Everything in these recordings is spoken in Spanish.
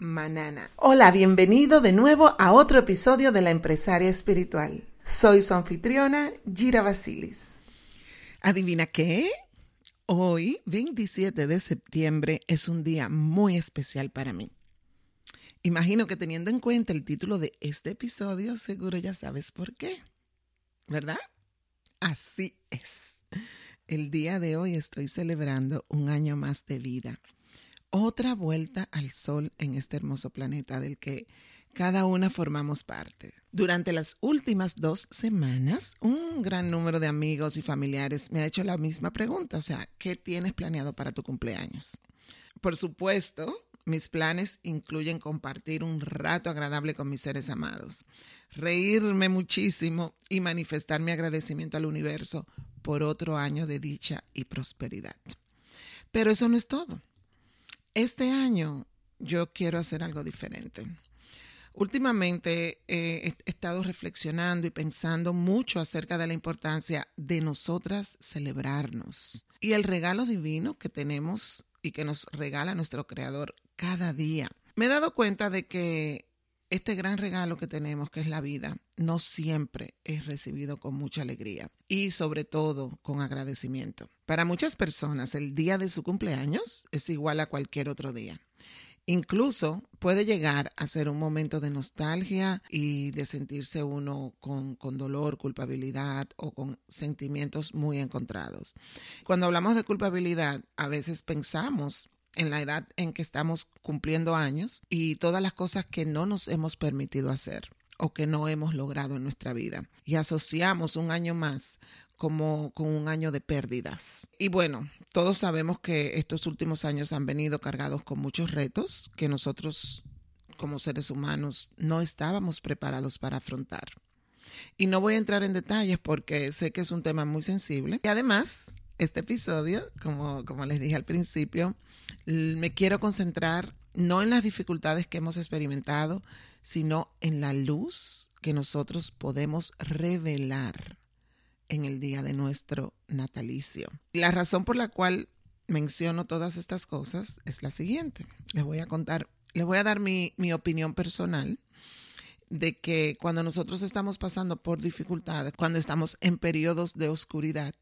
Manana. Hola, bienvenido de nuevo a otro episodio de La Empresaria Espiritual. Soy su anfitriona, Gira Basilis. ¿Adivina qué? Hoy, 27 de septiembre, es un día muy especial para mí. Imagino que teniendo en cuenta el título de este episodio, seguro ya sabes por qué. ¿Verdad? Así es. El día de hoy estoy celebrando un año más de vida otra vuelta al sol en este hermoso planeta del que cada una formamos parte. Durante las últimas dos semanas, un gran número de amigos y familiares me ha hecho la misma pregunta, o sea, ¿qué tienes planeado para tu cumpleaños? Por supuesto, mis planes incluyen compartir un rato agradable con mis seres amados, reírme muchísimo y manifestar mi agradecimiento al universo por otro año de dicha y prosperidad. Pero eso no es todo. Este año yo quiero hacer algo diferente. Últimamente he estado reflexionando y pensando mucho acerca de la importancia de nosotras celebrarnos y el regalo divino que tenemos y que nos regala nuestro Creador cada día. Me he dado cuenta de que este gran regalo que tenemos, que es la vida, no siempre es recibido con mucha alegría y sobre todo con agradecimiento. Para muchas personas, el día de su cumpleaños es igual a cualquier otro día. Incluso puede llegar a ser un momento de nostalgia y de sentirse uno con, con, dolor, culpabilidad o con sentimientos muy encontrados. Cuando hablamos de culpabilidad, a veces pensamos en la edad en que estamos cumpliendo años y todas las cosas que no nos hemos permitido hacer o que no hemos logrado en nuestra vida. Y asociamos un año más como con un año de pérdidas. Y bueno, todos sabemos que estos últimos años han venido cargados con muchos retos que nosotros como seres humanos no estábamos preparados para afrontar. Y no voy a entrar en detalles porque sé que es un tema muy sensible. Y además, este episodio, como, como les dije al principio, me quiero concentrar no en las dificultades que hemos experimentado, sino en la luz que nosotros podemos revelar en el día de nuestro natalicio. La razón por la cual menciono todas estas cosas es la siguiente. Les voy a contar, les voy a dar mi, mi opinión personal de que cuando nosotros estamos pasando por dificultades, cuando estamos en periodos de oscuridad,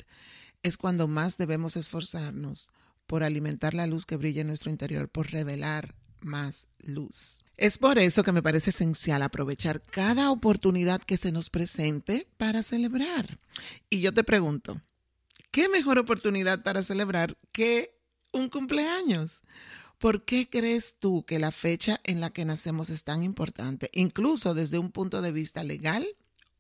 es cuando más debemos esforzarnos por alimentar la luz que brilla en nuestro interior, por revelar más luz. Es por eso que me parece esencial aprovechar cada oportunidad que se nos presente para celebrar. Y yo te pregunto, ¿qué mejor oportunidad para celebrar que un cumpleaños? ¿Por qué crees tú que la fecha en la que nacemos es tan importante, incluso desde un punto de vista legal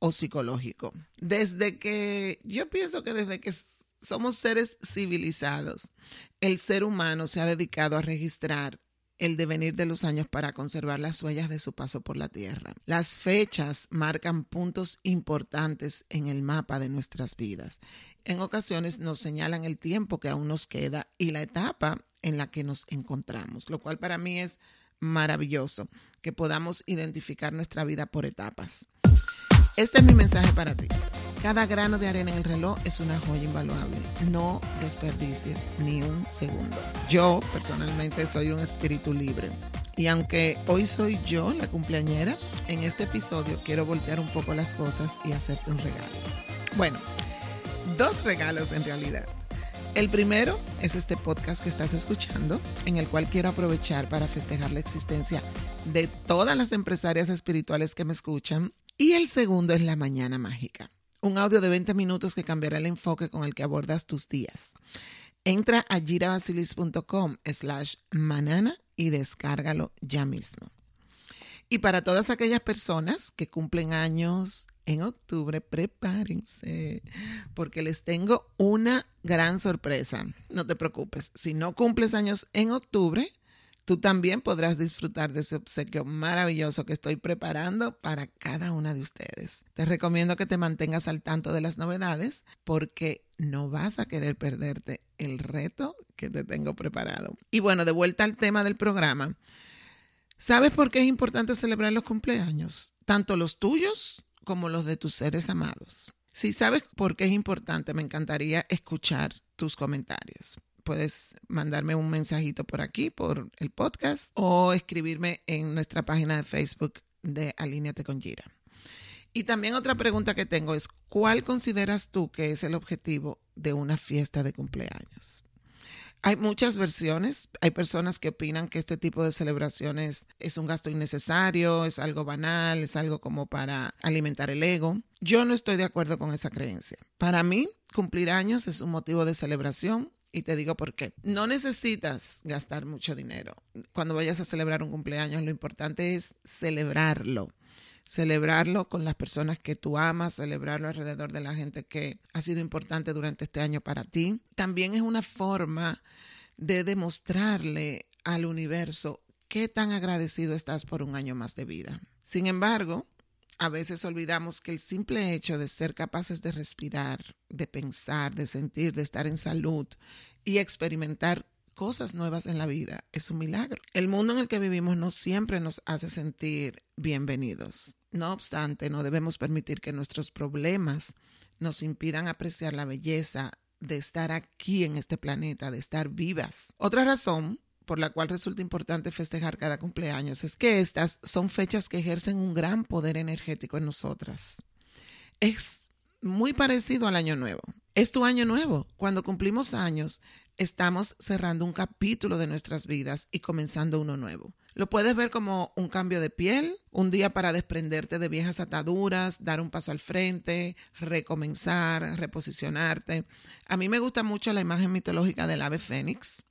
o psicológico? Desde que, yo pienso que desde que somos seres civilizados. El ser humano se ha dedicado a registrar el devenir de los años para conservar las huellas de su paso por la Tierra. Las fechas marcan puntos importantes en el mapa de nuestras vidas. En ocasiones nos señalan el tiempo que aún nos queda y la etapa en la que nos encontramos, lo cual para mí es maravilloso, que podamos identificar nuestra vida por etapas. Este es mi mensaje para ti. Cada grano de arena en el reloj es una joya invaluable. No desperdicies ni un segundo. Yo personalmente soy un espíritu libre. Y aunque hoy soy yo la cumpleañera, en este episodio quiero voltear un poco las cosas y hacerte un regalo. Bueno, dos regalos en realidad. El primero es este podcast que estás escuchando, en el cual quiero aprovechar para festejar la existencia de todas las empresarias espirituales que me escuchan. Y el segundo es la mañana mágica un audio de 20 minutos que cambiará el enfoque con el que abordas tus días. Entra a girabasilis.com slash manana y descárgalo ya mismo. Y para todas aquellas personas que cumplen años en octubre, prepárense, porque les tengo una gran sorpresa. No te preocupes, si no cumples años en octubre, tú también podrás disfrutar de ese obsequio maravilloso que estoy preparando para cada una de ustedes. Te recomiendo que te mantengas al tanto de las novedades porque no vas a querer perderte el reto que te tengo preparado. Y bueno, de vuelta al tema del programa. ¿Sabes por qué es importante celebrar los cumpleaños? Tanto los tuyos como los de tus seres amados. Si sabes por qué es importante, me encantaría escuchar tus comentarios puedes mandarme un mensajito por aquí, por el podcast, o escribirme en nuestra página de Facebook de Alíneate con Gira. Y también otra pregunta que tengo es, ¿cuál consideras tú que es el objetivo de una fiesta de cumpleaños? Hay muchas versiones. Hay personas que opinan que este tipo de celebraciones es un gasto innecesario, es algo banal, es algo como para alimentar el ego. Yo no estoy de acuerdo con esa creencia. Para mí, cumplir años es un motivo de celebración y te digo por qué. No necesitas gastar mucho dinero. Cuando vayas a celebrar un cumpleaños, lo importante es celebrarlo. Celebrarlo con las personas que tú amas, celebrarlo alrededor de la gente que ha sido importante durante este año para ti. También es una forma de demostrarle al universo qué tan agradecido estás por un año más de vida. Sin embargo, a veces olvidamos que el simple hecho de ser capaces de respirar, de pensar, de sentir, de estar en salud y experimentar cosas nuevas en la vida es un milagro. El mundo en el que vivimos no siempre nos hace sentir bienvenidos. No obstante, no debemos permitir que nuestros problemas nos impidan apreciar la belleza de estar aquí en este planeta, de estar vivas. Otra razón por la cual resulta importante festejar cada cumpleaños es que estas son fechas que ejercen un gran poder energético en nosotras. Es muy parecido al año nuevo. Es tu año nuevo. Cuando cumplimos años, estamos cerrando un capítulo de nuestras vidas y comenzando uno nuevo. Lo puedes ver como un cambio de piel, un día para desprenderte de viejas ataduras, dar un paso al frente, recomenzar, reposicionarte. A mí me gusta mucho la imagen mitológica del ave fénix,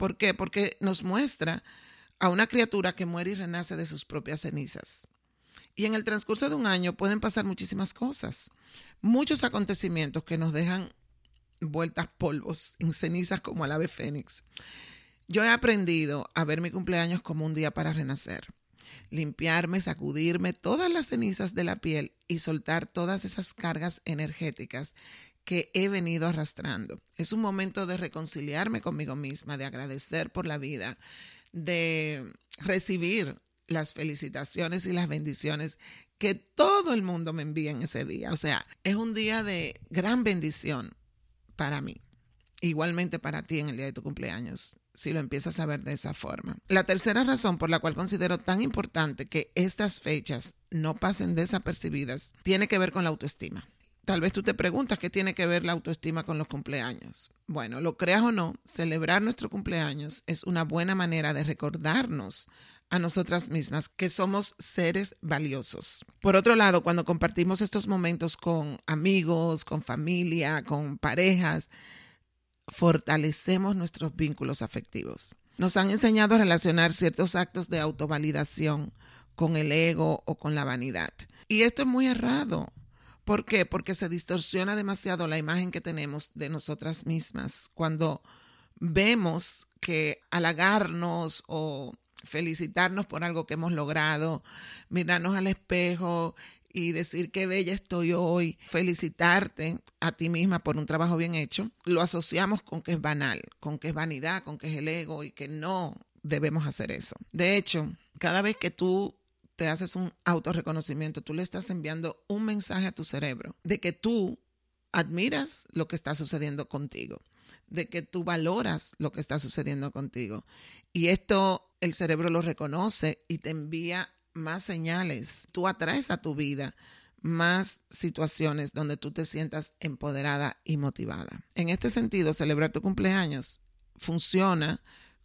¿Por qué? Porque nos muestra a una criatura que muere y renace de sus propias cenizas. Y en el transcurso de un año pueden pasar muchísimas cosas, muchos acontecimientos que nos dejan vueltas polvos en cenizas como el ave fénix. Yo he aprendido a ver mi cumpleaños como un día para renacer, limpiarme, sacudirme todas las cenizas de la piel y soltar todas esas cargas energéticas que he venido arrastrando. Es un momento de reconciliarme conmigo misma, de agradecer por la vida, de recibir las felicitaciones y las bendiciones que todo el mundo me envía en ese día. O sea, es un día de gran bendición para mí. Igualmente para ti en el día de tu cumpleaños, si lo empiezas a ver de esa forma. La tercera razón por la cual considero tan importante que estas fechas no pasen desapercibidas tiene que ver con la autoestima. Tal vez tú te preguntas qué tiene que ver la autoestima con los cumpleaños. Bueno, lo creas o no, celebrar nuestro cumpleaños es una buena manera de recordarnos a nosotras mismas que somos seres valiosos. Por otro lado, cuando compartimos estos momentos con amigos, con familia, con parejas, fortalecemos nuestros vínculos afectivos. Nos han enseñado a relacionar ciertos actos de autovalidación con el ego o con la vanidad. Y esto es muy errado. ¿Por qué? Porque se distorsiona demasiado la imagen que tenemos de nosotras mismas cuando vemos que halagarnos o felicitarnos por algo que hemos logrado, mirarnos al espejo y decir qué bella estoy hoy, felicitarte a ti misma por un trabajo bien hecho, lo asociamos con que es banal, con que es vanidad, con que es el ego y que no debemos hacer eso. De hecho, cada vez que tú te haces un autorreconocimiento, tú le estás enviando un mensaje a tu cerebro de que tú admiras lo que está sucediendo contigo, de que tú valoras lo que está sucediendo contigo. Y esto el cerebro lo reconoce y te envía más señales. Tú atraes a tu vida más situaciones donde tú te sientas empoderada y motivada. En este sentido, celebrar tu cumpleaños funciona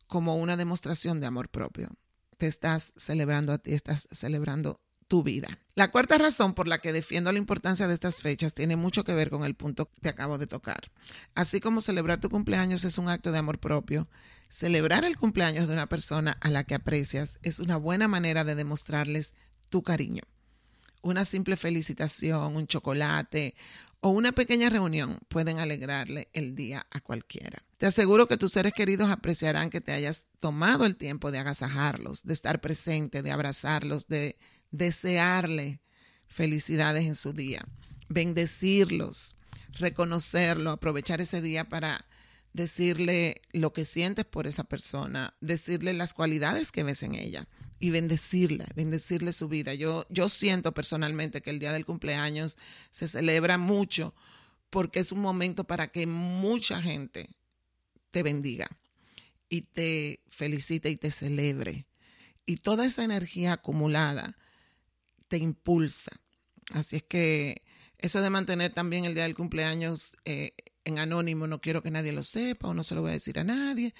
como una demostración de amor propio te estás celebrando a ti, estás celebrando tu vida. La cuarta razón por la que defiendo la importancia de estas fechas tiene mucho que ver con el punto que te acabo de tocar. Así como celebrar tu cumpleaños es un acto de amor propio, celebrar el cumpleaños de una persona a la que aprecias es una buena manera de demostrarles tu cariño. Una simple felicitación, un chocolate o una pequeña reunión pueden alegrarle el día a cualquiera. Te aseguro que tus seres queridos apreciarán que te hayas tomado el tiempo de agasajarlos, de estar presente, de abrazarlos, de desearle felicidades en su día, bendecirlos, reconocerlo, aprovechar ese día para decirle lo que sientes por esa persona, decirle las cualidades que ves en ella y bendecirla, bendecirle su vida. Yo, yo siento personalmente que el día del cumpleaños se celebra mucho porque es un momento para que mucha gente te bendiga y te felicite y te celebre. Y toda esa energía acumulada te impulsa. Así es que eso de mantener también el día del cumpleaños eh, en anónimo, no quiero que nadie lo sepa o no se lo voy a decir a nadie.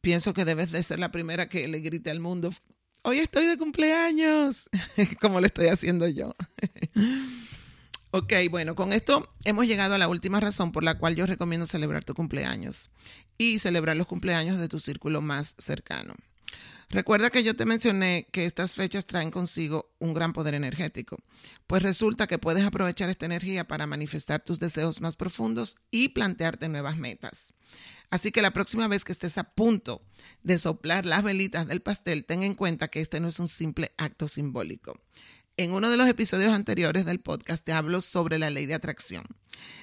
Pienso que debes de ser la primera que le grite al mundo, hoy estoy de cumpleaños, como lo estoy haciendo yo. ok, bueno, con esto hemos llegado a la última razón por la cual yo recomiendo celebrar tu cumpleaños y celebrar los cumpleaños de tu círculo más cercano. Recuerda que yo te mencioné que estas fechas traen consigo un gran poder energético, pues resulta que puedes aprovechar esta energía para manifestar tus deseos más profundos y plantearte nuevas metas. Así que la próxima vez que estés a punto de soplar las velitas del pastel, ten en cuenta que este no es un simple acto simbólico. En uno de los episodios anteriores del podcast te hablo sobre la ley de atracción.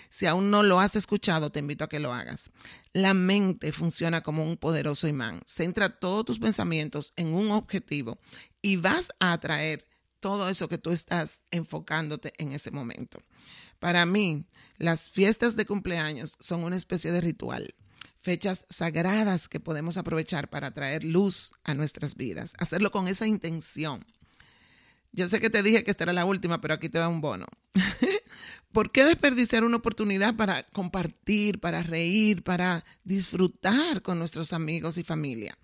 Si aún no lo has escuchado, te invito a que lo hagas. La mente funciona como un poderoso imán. Centra todos tus pensamientos en un objetivo y vas a atraer todo eso que tú estás enfocándote en ese momento. Para mí, las fiestas de cumpleaños son una especie de ritual fechas sagradas que podemos aprovechar para traer luz a nuestras vidas, hacerlo con esa intención. Yo sé que te dije que esta era la última, pero aquí te va un bono. ¿Por qué desperdiciar una oportunidad para compartir, para reír, para disfrutar con nuestros amigos y familia?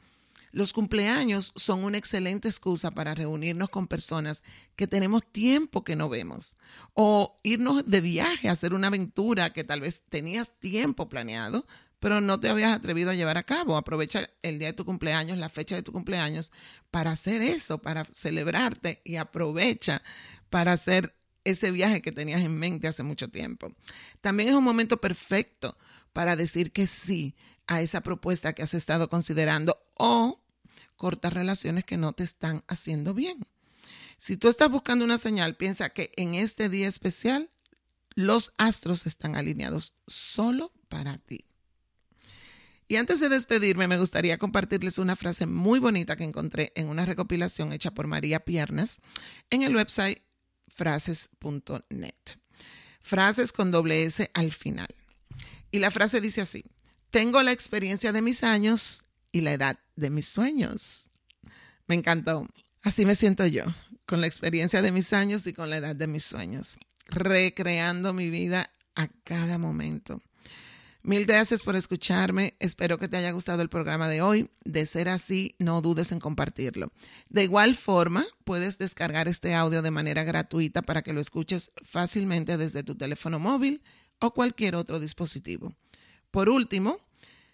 Los cumpleaños son una excelente excusa para reunirnos con personas que tenemos tiempo que no vemos o irnos de viaje a hacer una aventura que tal vez tenías tiempo planeado, pero no te habías atrevido a llevar a cabo. Aprovecha el día de tu cumpleaños, la fecha de tu cumpleaños, para hacer eso, para celebrarte y aprovecha para hacer ese viaje que tenías en mente hace mucho tiempo. También es un momento perfecto para decir que sí a esa propuesta que has estado considerando o cortar relaciones que no te están haciendo bien. Si tú estás buscando una señal, piensa que en este día especial los astros están alineados solo para ti. Y antes de despedirme, me gustaría compartirles una frase muy bonita que encontré en una recopilación hecha por María Piernas en el website frases.net. Frases con doble S al final. Y la frase dice así, tengo la experiencia de mis años y la edad de mis sueños. Me encantó. Así me siento yo, con la experiencia de mis años y con la edad de mis sueños, recreando mi vida a cada momento Mil gracias por escucharme. Espero que te haya gustado el programa de hoy. De ser así, no dudes en compartirlo. De igual forma, puedes descargar este audio de manera gratuita para que lo escuches fácilmente desde tu teléfono móvil o cualquier otro dispositivo. Por último,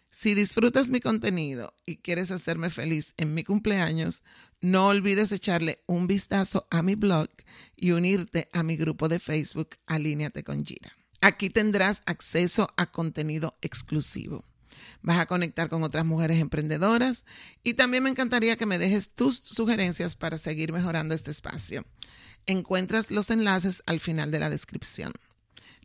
si disfrutas mi contenido y quieres hacerme feliz en mi cumpleaños, no olvides echarle un vistazo a mi blog y unirte a mi grupo de Facebook Alíneate con Gira. Aquí tendrás acceso a contenido exclusivo. Vas a conectar con otras mujeres emprendedoras y también me encantaría que me dejes tus sugerencias para seguir mejorando este espacio. Encuentras los enlaces al final de la descripción.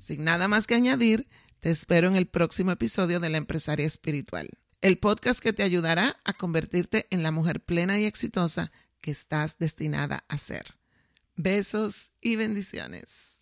Sin nada más que añadir, te espero en el próximo episodio de La Empresaria Espiritual, el podcast que te ayudará a convertirte en la mujer plena y exitosa que estás destinada a ser. Besos y bendiciones.